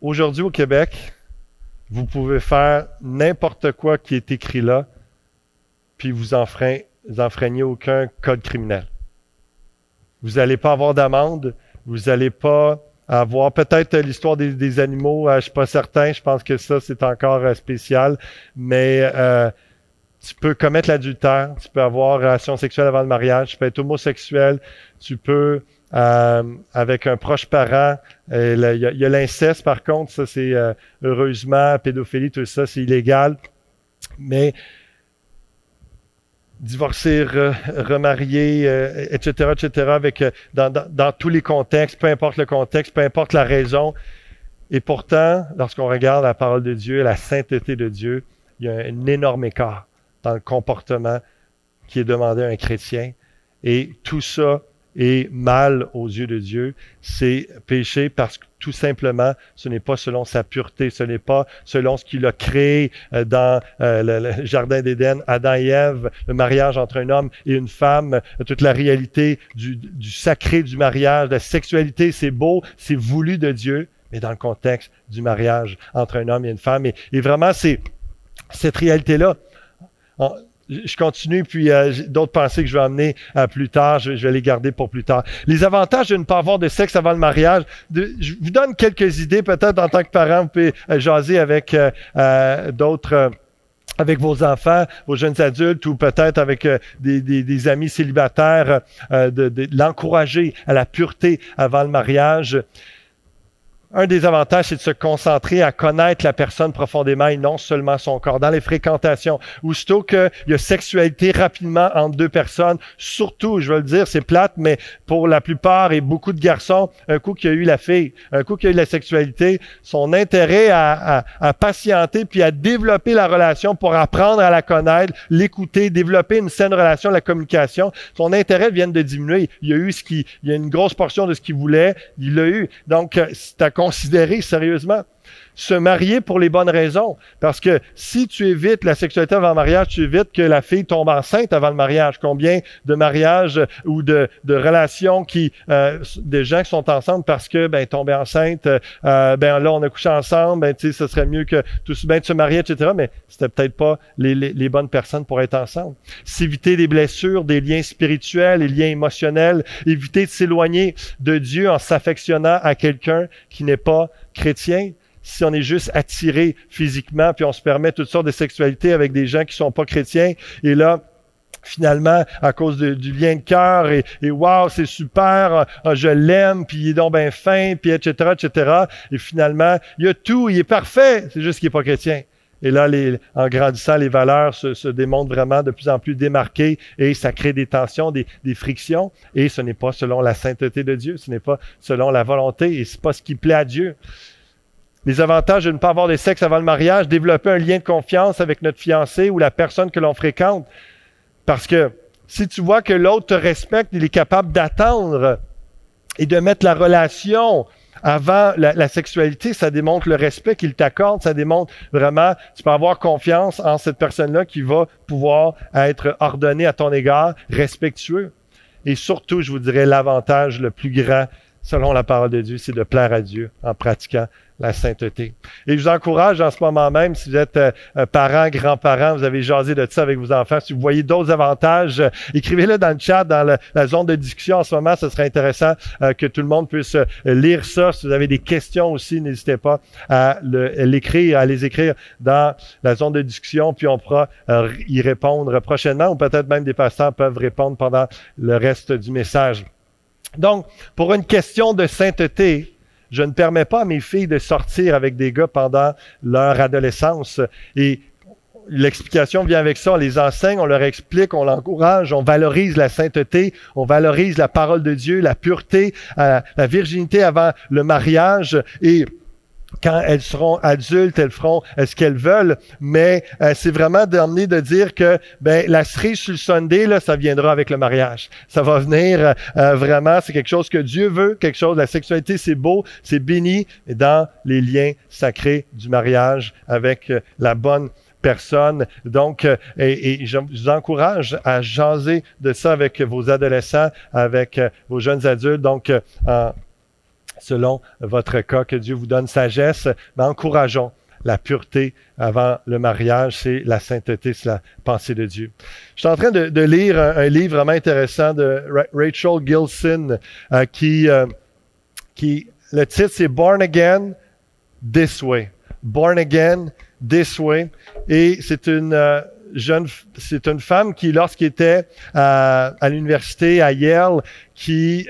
Aujourd'hui au Québec, vous pouvez faire n'importe quoi qui est écrit là, puis vous enfreignez aucun code criminel. Vous n'allez pas avoir d'amende, vous n'allez pas avoir peut-être l'histoire des, animaux, euh, je suis pas certain, je pense que ça c'est encore euh, spécial, mais euh, tu peux commettre l'adultère, tu peux avoir relation sexuelle avant le mariage, tu peux être homosexuel, tu peux euh, avec un proche parent. Euh, il y a, l'inceste, par contre, ça c'est euh, heureusement, pédophilie, tout ça, c'est illégal. Mais divorcer, remarier, etc., etc., avec dans, dans, tous les contextes, peu importe le contexte, peu importe la raison. Et pourtant, lorsqu'on regarde la parole de Dieu, la sainteté de Dieu, il y a un énorme écart dans le comportement qui est demandé à un chrétien. Et tout ça et mal aux yeux de Dieu, c'est péché parce que tout simplement, ce n'est pas selon sa pureté, ce n'est pas selon ce qu'il a créé euh, dans euh, le, jardin d'Éden, Adam et Ève, le mariage entre un homme et une femme, toute la réalité du, du sacré du mariage, la sexualité, c'est beau, c'est voulu de Dieu, mais dans le contexte du mariage entre un homme et une femme. Et, et vraiment, c'est cette réalité-là je continue, puis euh, d'autres pensées que je vais amener euh, plus tard, je, vais les garder pour plus tard. Les avantages de ne pas avoir de sexe avant le mariage. je vous donne quelques idées, peut-être en tant que parent, vous pouvez euh, jaser avec d'autres avec vos enfants, vos jeunes adultes ou peut-être avec des, des, amis célibataires, de l'encourager à la pureté avant le mariage un des avantages, c'est de se concentrer à connaître la personne profondément et non seulement son corps. Dans les fréquentations, aussitôt qu'il y a sexualité rapidement entre deux personnes, surtout, je veux le dire, c'est plate, mais pour la plupart et beaucoup de garçons, un coup qu'il y a eu la fille, un coup qu'il y a eu la sexualité, son intérêt à, à, patienter puis à développer la relation pour apprendre à la connaître, l'écouter, développer une saine relation, la communication, son intérêt vient de diminuer. Il y a eu ce qui, il y a une grosse portion de ce qu'il voulait, il l'a eu. Donc, c'est à considérer sérieusement se marier pour les bonnes raisons. Parce que si tu évites la sexualité avant le mariage, tu évites que la fille tombe enceinte avant le mariage. Combien de mariages ou de, de relations qui, euh, des gens qui sont ensemble parce que ben tomber enceinte, euh, ben là on a couché ensemble, ben tu sais, ce serait mieux que tout bien de se marier, etc. Mais c'était peut-être pas les, les, les, bonnes personnes pour être ensemble. S'éviter des blessures, des liens spirituels, des liens émotionnels, éviter de s'éloigner de Dieu en s'affectionnant à quelqu'un qui n'est pas chrétien si on est juste attiré physiquement, puis on se permet toutes sortes de sexualités avec des gens qui sont pas chrétiens, et là, finalement, à cause du lien de cœur, et, et wow, c'est super, ah, je l'aime, puis il est donc bien fin, puis etc., etc. Et finalement, il y a tout, il est parfait, c'est juste qu'il est pas chrétien. Et là, en grandissant, les valeurs se, démontrent vraiment de plus en plus démarquées et ça crée des tensions, des, des frictions. Et ce n'est pas selon la sainteté de Dieu, ce n'est pas selon la volonté et c'est pas ce qui plaît à Dieu les avantages de ne pas avoir de sexe avant le mariage, développer un lien de confiance avec notre fiancé ou la personne que l'on fréquente. Parce que si tu vois que l'autre te respecte, il est capable d'attendre et de mettre la relation avant la, sexualité, ça démontre le respect qu'il t'accorde, ça démontre vraiment, tu peux avoir confiance en cette personne-là qui va pouvoir être ordonnée à ton égard, respectueux. Et surtout, je vous dirais, l'avantage le plus grand, selon la parole de Dieu, c'est de plaire à Dieu en pratiquant la sainteté. Et je vous encourage en ce moment même, si vous êtes euh, euh, parents, grands-parents, vous avez jasé de ça avec vos enfants, si vous voyez d'autres avantages, euh, écrivez-le dans le chat, dans la, zone de discussion en ce moment. Ce serait intéressant que tout le monde puisse lire ça. Si vous avez des questions aussi, n'hésitez pas à l'écrire, à les écrire dans la zone de discussion, puis on pourra y répondre prochainement, ou peut-être même des pasteurs peuvent répondre pendant le reste du message. Donc, pour une question de sainteté, je ne permets pas à mes filles de sortir avec des gars pendant leur adolescence. Et l'explication vient avec ça. On les enseigne, on leur explique, on l'encourage, on valorise la sainteté, on valorise la parole de Dieu, la pureté, euh, la virginité avant le mariage. Et quand elles seront adultes, elles feront euh, ce qu'elles veulent, mais euh, c'est vraiment d'emmener de dire que ben la cerise sur le Sunday là, ça viendra avec le mariage. Ça va venir euh, vraiment, c'est quelque chose que Dieu veut, quelque chose. La sexualité, c'est beau, c'est béni dans les liens sacrés du mariage avec la bonne personne. Donc, et, et, je vous encourage à jaser de ça avec vos adolescents, avec vos jeunes adultes. Donc, en selon votre cas, que Dieu vous donne sagesse, mais encourageons la pureté avant le mariage, c'est la sainteté, c'est la pensée de Dieu. Je suis en train de, lire un, livre vraiment intéressant de Rachel Gilson euh, qui, euh, qui, le titre c'est Born Again This Way. Born Again This Way. Et c'est une euh, jeune, c'est une femme qui, lorsqu'elle était à l'université à Yale, qui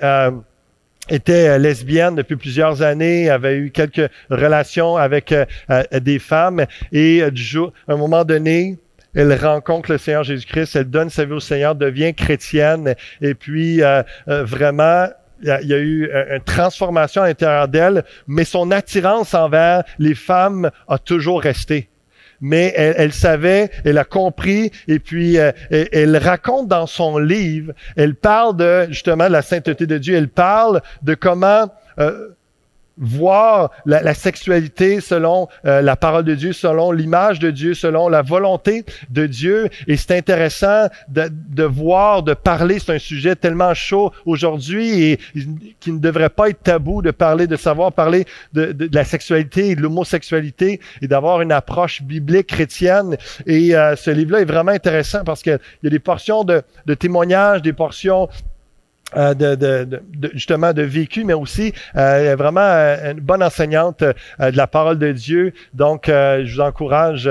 était euh, lesbienne depuis plusieurs années, avait eu quelques relations avec euh, euh, des femmes. Et du jour, à un moment donné, elle rencontre le Seigneur Jésus-Christ, elle donne sa vie au Seigneur, devient chrétienne. Et puis vraiment il y, a, eu une transformation à l'intérieur d'elle, mais son attirance envers les femmes a toujours resté mais elle, savait, elle a compris, et puis euh, elle, raconte dans son livre, elle parle de justement de la sainteté de Dieu, elle parle de comment euh, voir la, sexualité selon euh, la parole de Dieu, selon l'image de Dieu, selon la volonté de Dieu. Et c'est intéressant de, de, voir, de parler. C'est un sujet tellement chaud aujourd'hui et qui ne devrait pas être tabou de parler, de savoir parler de, de, la sexualité et de l'homosexualité et d'avoir une approche biblique chrétienne. Et euh, ce livre-là est vraiment intéressant parce qu'il y a des portions de, de témoignages, des portions euh, de, de, justement de vécu, mais aussi euh, vraiment euh, une bonne enseignante de la parole de Dieu. Donc, je vous encourage,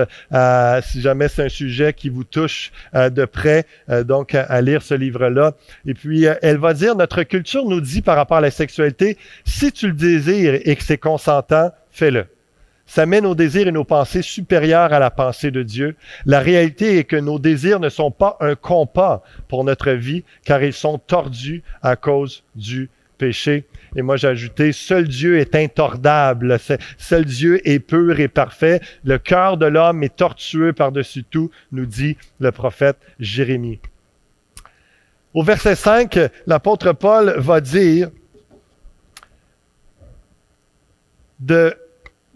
si jamais c'est un sujet qui vous touche de près, donc à lire ce livre-là. Et puis, elle va dire, notre culture nous dit par rapport à la sexualité, si tu le désires et que c'est consentant, fais-le. Ça met nos désirs et nos pensées supérieures à la pensée de Dieu. La réalité est que nos désirs ne sont pas un compas pour notre vie, car ils sont tordus à cause du péché. Et moi, j'ai ajouté, seul Dieu est intordable, seul Dieu est pur et parfait. Le cœur de l'homme est tortueux par-dessus tout, nous dit le prophète Jérémie. Au verset 5, l'apôtre Paul va dire de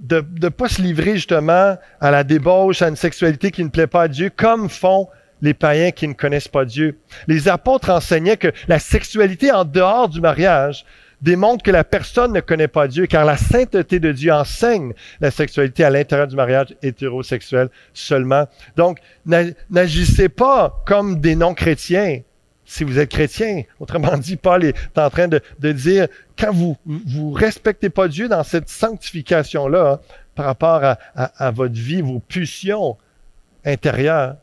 de ne pas se livrer justement à la débauche, à une sexualité qui ne plaît pas à Dieu, comme font les païens qui ne connaissent pas Dieu. Les apôtres enseignaient que la sexualité en dehors du mariage démontre que la personne ne connaît pas Dieu, car la sainteté de Dieu enseigne la sexualité à l'intérieur du mariage hétérosexuel seulement. Donc, n'agissez pas comme des non-chrétiens si vous êtes chrétien. Autrement dit, Paul est en train de, dire, quand vous vous respectez pas Dieu dans cette sanctification-là, hein, par rapport à, votre vie, vos pulsions intérieures,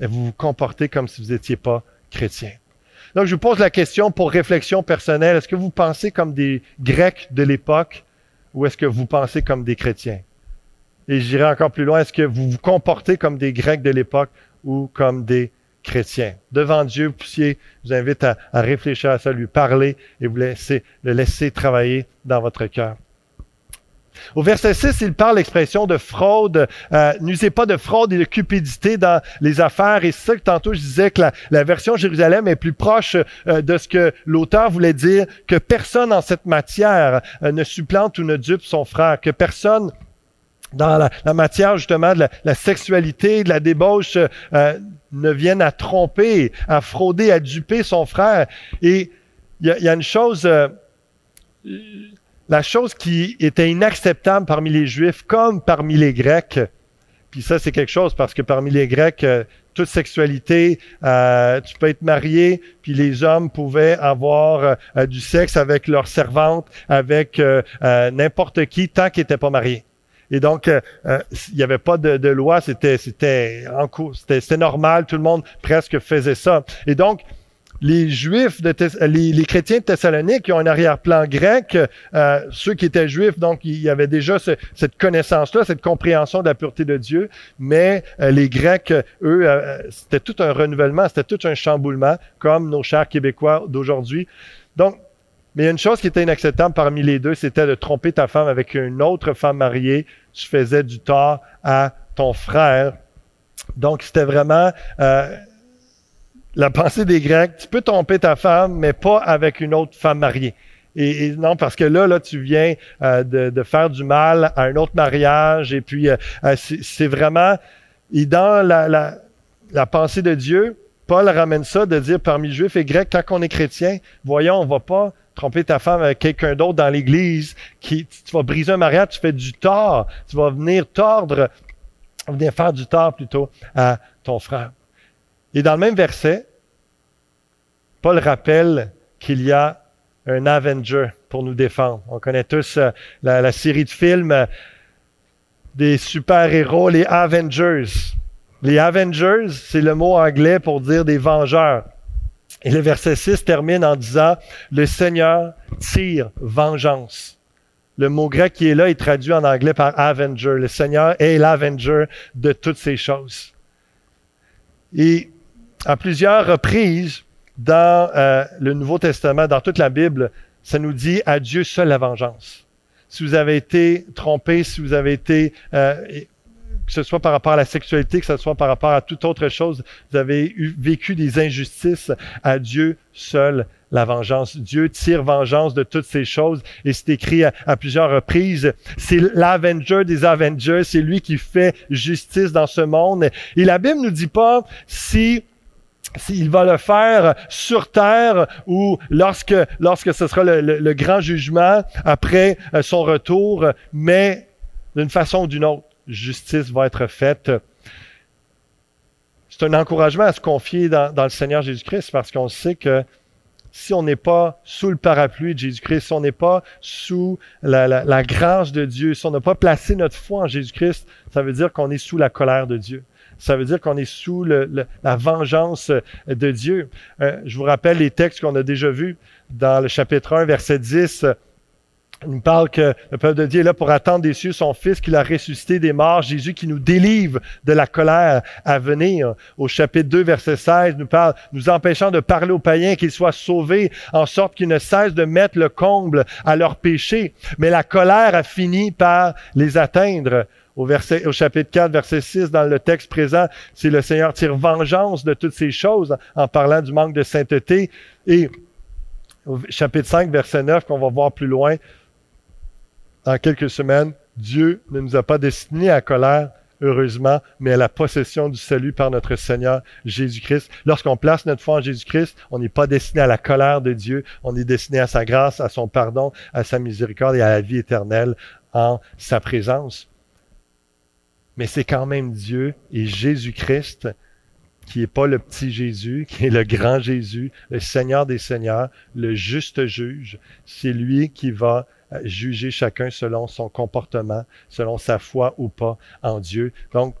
vous vous comportez comme si vous n'étiez pas chrétien. Donc, je vous pose la question pour réflexion personnelle. Est-ce que vous pensez comme des Grecs de l'époque ou est-ce que vous pensez comme des chrétiens? Et j'irai encore plus loin. Est-ce que vous vous comportez comme des Grecs de l'époque ou comme des chrétien. Devant Dieu, vous puissiez, je vous invite à, réfléchir à ça, lui parler et vous laisser, le laisser travailler dans votre cœur. Au verset 6, il parle l'expression de fraude. Euh, N'usez pas de fraude et de cupidité dans les affaires. Et c'est ça que tantôt je disais que la, version Jérusalem est plus proche euh, de ce que l'auteur voulait dire, que personne en cette matière euh, ne supplante ou ne dupe son frère, que personne dans la, matière justement de la, sexualité, de la débauche, euh, ne vienne à tromper, à frauder, à duper son frère. Et il y, y a, une chose la chose qui était inacceptable parmi les Juifs comme parmi les Grecs, puis ça c'est quelque chose parce que parmi les Grecs, euh, toute sexualité, euh, tu peux être marié, puis les hommes pouvaient avoir euh, du sexe avec leurs servantes, avec n'importe qui, tant qu'ils n'étaient pas mariés. Et donc, il n'y avait pas de, de loi, c'était c'était en cours, c'était normal, tout le monde presque faisait ça. Et donc, les Juifs, de les, chrétiens de Thessalonique qui ont un arrière-plan grec, euh, ceux qui étaient juifs, donc il y avait déjà cette connaissance-là, cette compréhension de la pureté de Dieu, mais euh, les Grecs, eux, euh, c'était tout un renouvellement, c'était tout un chamboulement, comme nos chers Québécois d'aujourd'hui. Donc, mais une chose qui était inacceptable parmi les deux, c'était de tromper ta femme avec une autre femme mariée. Tu faisais du tort à ton frère. Donc, c'était vraiment la pensée des Grecs, tu peux tromper ta femme, mais pas avec une autre femme mariée. Et, non, parce que là, là, tu viens euh, de, faire du mal à un autre mariage, et puis euh, euh, c'est vraiment, et dans la, la, la, pensée de Dieu, Paul ramène ça de dire parmi juifs et grecs, quand on est chrétien, voyons, on va pas tromper ta femme avec quelqu'un d'autre dans l'Église, qui tu vas briser un mariage, tu fais du tort, tu vas venir tordre, venir faire du tort plutôt à ton frère. Et dans le même verset, Paul rappelle qu'il y a un Avenger pour nous défendre. On connaît tous euh, la, série de films euh, des super-héros, les Avengers. Les Avengers, c'est le mot anglais pour dire des vengeurs. Et le verset 6 termine en disant, le Seigneur tire vengeance. Le mot grec qui est là est traduit en anglais par Avenger. Le Seigneur est l'Avenger de toutes ces choses. Et à plusieurs reprises dans euh, le Nouveau Testament, dans toute la Bible, ça nous dit à Dieu seul la vengeance. Si vous avez été trompé, si vous avez été, euh, que ce soit par rapport à la sexualité, que ce soit par rapport à toute autre chose, vous avez vécu des injustices, à Dieu seul la vengeance. Dieu tire vengeance de toutes ces choses et c'est écrit à, à, plusieurs reprises. C'est l'Avenger des Avengers, c'est lui qui fait justice dans ce monde. Et la Bible nous dit pas si s'il va le faire sur terre ou lorsque, lorsque ce sera le, grand jugement après euh, son retour, mais d'une façon ou d'une autre, justice va être faite. C'est un encouragement à se confier dans, le Seigneur Jésus-Christ parce qu'on sait que si on n'est pas sous le parapluie de Jésus-Christ, si on n'est pas sous la, grâce de Dieu, si on n'a pas placé notre foi en Jésus-Christ, ça veut dire qu'on est sous la colère de Dieu ça veut dire qu'on est sous la vengeance de Dieu. Euh, je vous rappelle les textes qu'on a déjà vus dans le chapitre 1, verset 10. Il nous parle que le peuple de Dieu est là pour attendre des cieux son Fils qu'il a ressuscité des morts, Jésus qui nous délivre de la colère à venir. Au chapitre 2, verset 16, nous parle, nous empêchant de parler aux païens qu'ils soient sauvés, en sorte qu'ils ne cessent de mettre le comble à leurs péchés. Mais la colère a fini par les atteindre au, au chapitre 4, verset 6, dans le texte présent, c'est le Seigneur tire vengeance de toutes ces choses en parlant du manque de sainteté. Et au chapitre 5, verset 9, qu'on va voir plus loin, dans quelques semaines, Dieu ne nous a pas destinés à colère, heureusement, mais à la possession du salut par notre Seigneur Jésus-Christ. Lorsqu'on place notre foi en Jésus-Christ, on n'est pas destiné à la colère de Dieu, on est destiné à sa grâce, à son pardon, à sa miséricorde et à la vie éternelle en sa présence mais c'est quand même Dieu et Jésus-Christ qui est pas le petit Jésus, qui est le grand Jésus, le Seigneur des Seigneurs, le juste juge. C'est lui qui va juger chacun selon son comportement, selon sa foi ou pas en Dieu. Donc,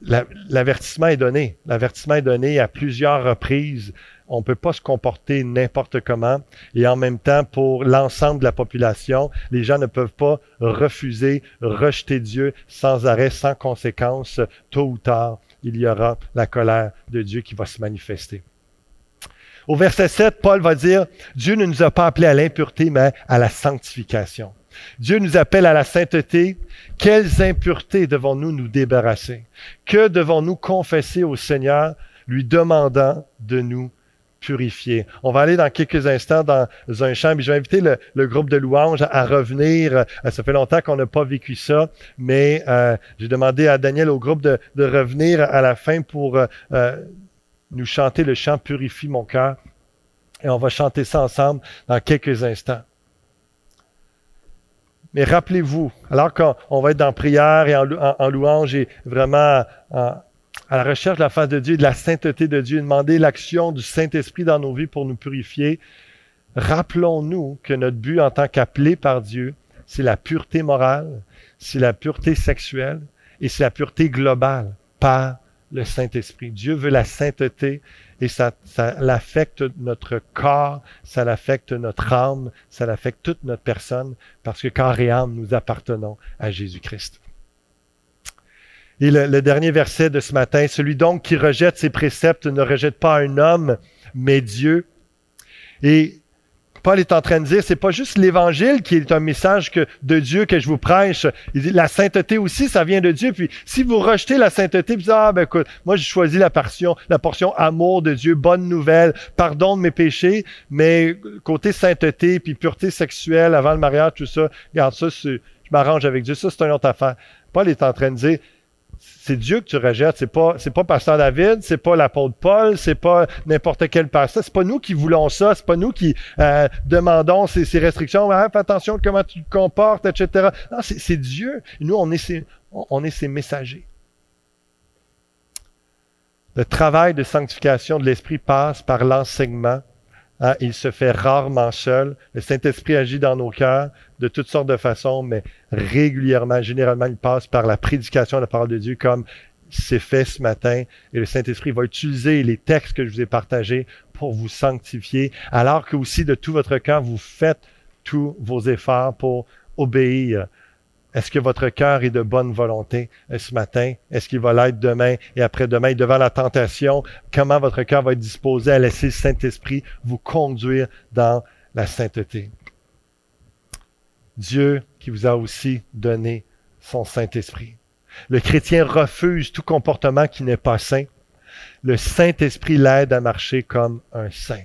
l'avertissement est donné. L'avertissement est donné à plusieurs reprises on peut pas se comporter n'importe comment. Et en même temps, pour l'ensemble de la population, les gens ne peuvent pas refuser, rejeter Dieu sans arrêt, sans conséquence. Tôt ou tard, il y aura la colère de Dieu qui va se manifester. Au verset 7, Paul va dire, Dieu ne nous a pas appelés à l'impureté, mais à la sanctification. Dieu nous appelle à la sainteté. Quelles impuretés devons-nous nous débarrasser? Que devons-nous confesser au Seigneur, lui demandant de nous purifier? On va aller dans quelques instants dans un champ, mais je vais inviter le, groupe de louanges à revenir. Euh, ça fait longtemps qu'on n'a pas vécu ça, mais euh, j'ai demandé à Daniel au groupe de, revenir à la fin pour euh, nous chanter le chant Purifie mon cœur. Et on va chanter ça ensemble dans quelques instants. Mais rappelez-vous, alors qu'on va être dans prière et en, louange et vraiment à la recherche de la face de Dieu et de la sainteté de Dieu, demander l'action du Saint-Esprit dans nos vies pour nous purifier, rappelons-nous que notre but en tant qu'appelé par Dieu, c'est la pureté morale, c'est la pureté sexuelle et c'est la pureté globale par le Saint-Esprit. Dieu veut la sainteté et ça, ça l'affecte notre corps, ça l'affecte notre âme, ça l'affecte toute notre personne, parce que corps et âme, nous appartenons à Jésus-Christ. Et le, le, dernier verset de ce matin, celui donc qui rejette ses préceptes ne rejette pas un homme, mais Dieu. Et Paul est en train de dire, c'est pas juste l'évangile qui est un message que, de Dieu que je vous prêche. La sainteté aussi, ça vient de Dieu. Puis, si vous rejetez la sainteté, vous dites, ah, ben, écoute, moi, j'ai choisi la portion, la portion amour de Dieu, bonne nouvelle, pardon de mes péchés, mais côté sainteté, puis pureté sexuelle avant le mariage, tout ça, regarde ça, je m'arrange avec Dieu. Ça, c'est une autre affaire. Paul est en train de dire, c'est Dieu que tu rejettes. C'est pas, c'est pas pasteur David, c'est pas l'apôtre Paul, c'est pas n'importe quel pasteur. C'est pas nous qui voulons ça. C'est pas nous qui euh, demandons ces, restrictions. Ah, fais attention comment tu te comportes, etc. Non, c'est, c'est Dieu. Nous, on est on est ses messagers. Le travail de sanctification de l'esprit passe par l'enseignement Hein, il se fait rarement seul. Le Saint-Esprit agit dans nos cœurs de toutes sortes de façons, mais régulièrement, généralement, il passe par la prédication de la parole de Dieu comme c'est fait ce matin. Et le Saint-Esprit va utiliser les textes que je vous ai partagés pour vous sanctifier, alors que aussi de tout votre cœur, vous faites tous vos efforts pour obéir est-ce que votre cœur est de bonne volonté euh, ce matin? Est-ce qu'il va l'être demain et après-demain? Devant la tentation, comment votre cœur va être disposé à laisser le Saint-Esprit vous conduire dans la sainteté? Dieu qui vous a aussi donné son Saint-Esprit. Le chrétien refuse tout comportement qui n'est pas saint. Le Saint-Esprit l'aide à marcher comme un saint.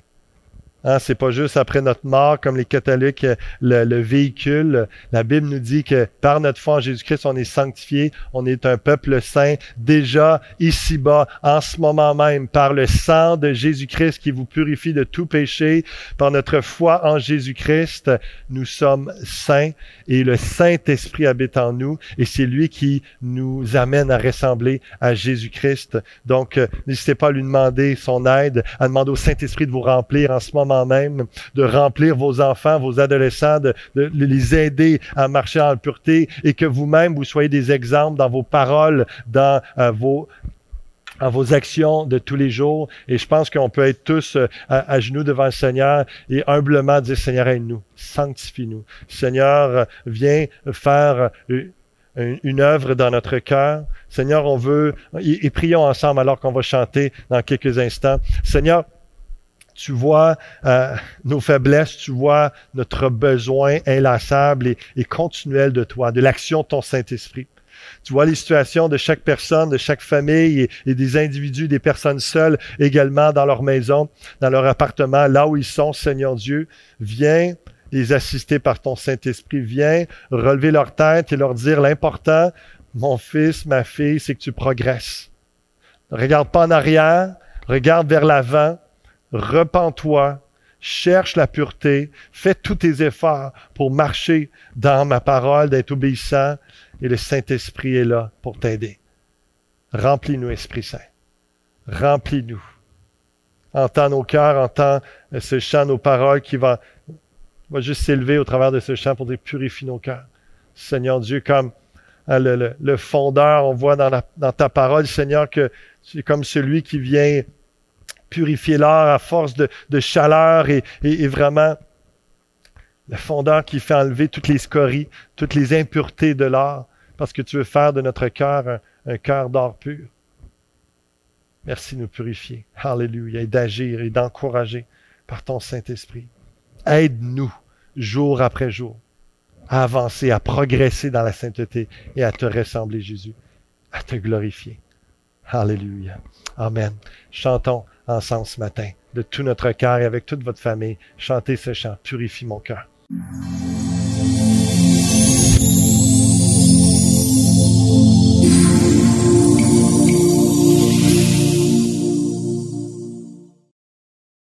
Hein, c'est pas juste après notre mort, comme les catholiques, le, le, véhicule. La Bible nous dit que par notre foi en Jésus-Christ, on est sanctifié, on est un peuple saint, déjà ici-bas, en ce moment même, par le sang de Jésus-Christ qui vous purifie de tout péché, par notre foi en Jésus-Christ, nous sommes saints et le Saint-Esprit habite en nous et c'est lui qui nous amène à ressembler à Jésus-Christ. Donc, euh, n'hésitez pas à lui demander son aide, à demander au Saint-Esprit de vous remplir en ce moment même, de remplir vos enfants, vos adolescents, de, les aider à marcher en pureté et que vous-même, vous soyez des exemples dans vos paroles, dans euh, vos actions de tous les jours. Et je pense qu'on peut être tous euh, à, genoux devant le Seigneur et humblement dire, Seigneur, aide-nous, sanctifie-nous. Seigneur, euh, viens faire une, œuvre dans notre cœur. Seigneur, on veut, et prions ensemble alors qu'on va chanter dans quelques instants. Seigneur, tu vois euh, nos faiblesses, tu vois notre besoin inlassable et, continuel de toi, de l'action de ton Saint-Esprit. Tu vois les situations de chaque personne, de chaque famille et, et, des individus, des personnes seules également dans leur maison, dans leur appartement, là où ils sont, Seigneur Dieu. Viens les assister par ton Saint-Esprit. Viens relever leur tête et leur dire l'important, mon fils, ma fille, c'est que tu progresses. regarde pas en arrière, regarde vers l'avant repens-toi, cherche la pureté, fais tous tes efforts pour marcher dans ma parole, d'être obéissant, et le Saint-Esprit est là pour t'aider. Remplis-nous, Esprit Saint. Remplis-nous. Entends nos cœurs, entends ce chant, nos paroles qui va, va juste s'élever au travers de ce chant pour dire purifie nos cœurs. Seigneur Dieu, comme hein, le, fondeur, on voit dans, dans ta parole, Seigneur, que c'est comme celui qui vient purifier l'or à force de, chaleur et, vraiment le fondeur qui fait enlever toutes les scories, toutes les impuretés de l'or, parce que tu veux faire de notre cœur un, cœur d'or pur. Merci de nous purifier. Alléluia. Et d'agir et d'encourager par ton Saint-Esprit. Aide-nous jour après jour à avancer, à progresser dans la sainteté et à te ressembler, Jésus, à te glorifier. Alléluia. Amen. Chantons ensemble ce matin, de tout notre cœur et avec toute votre famille. Chantez ce chant, purifie mon cœur.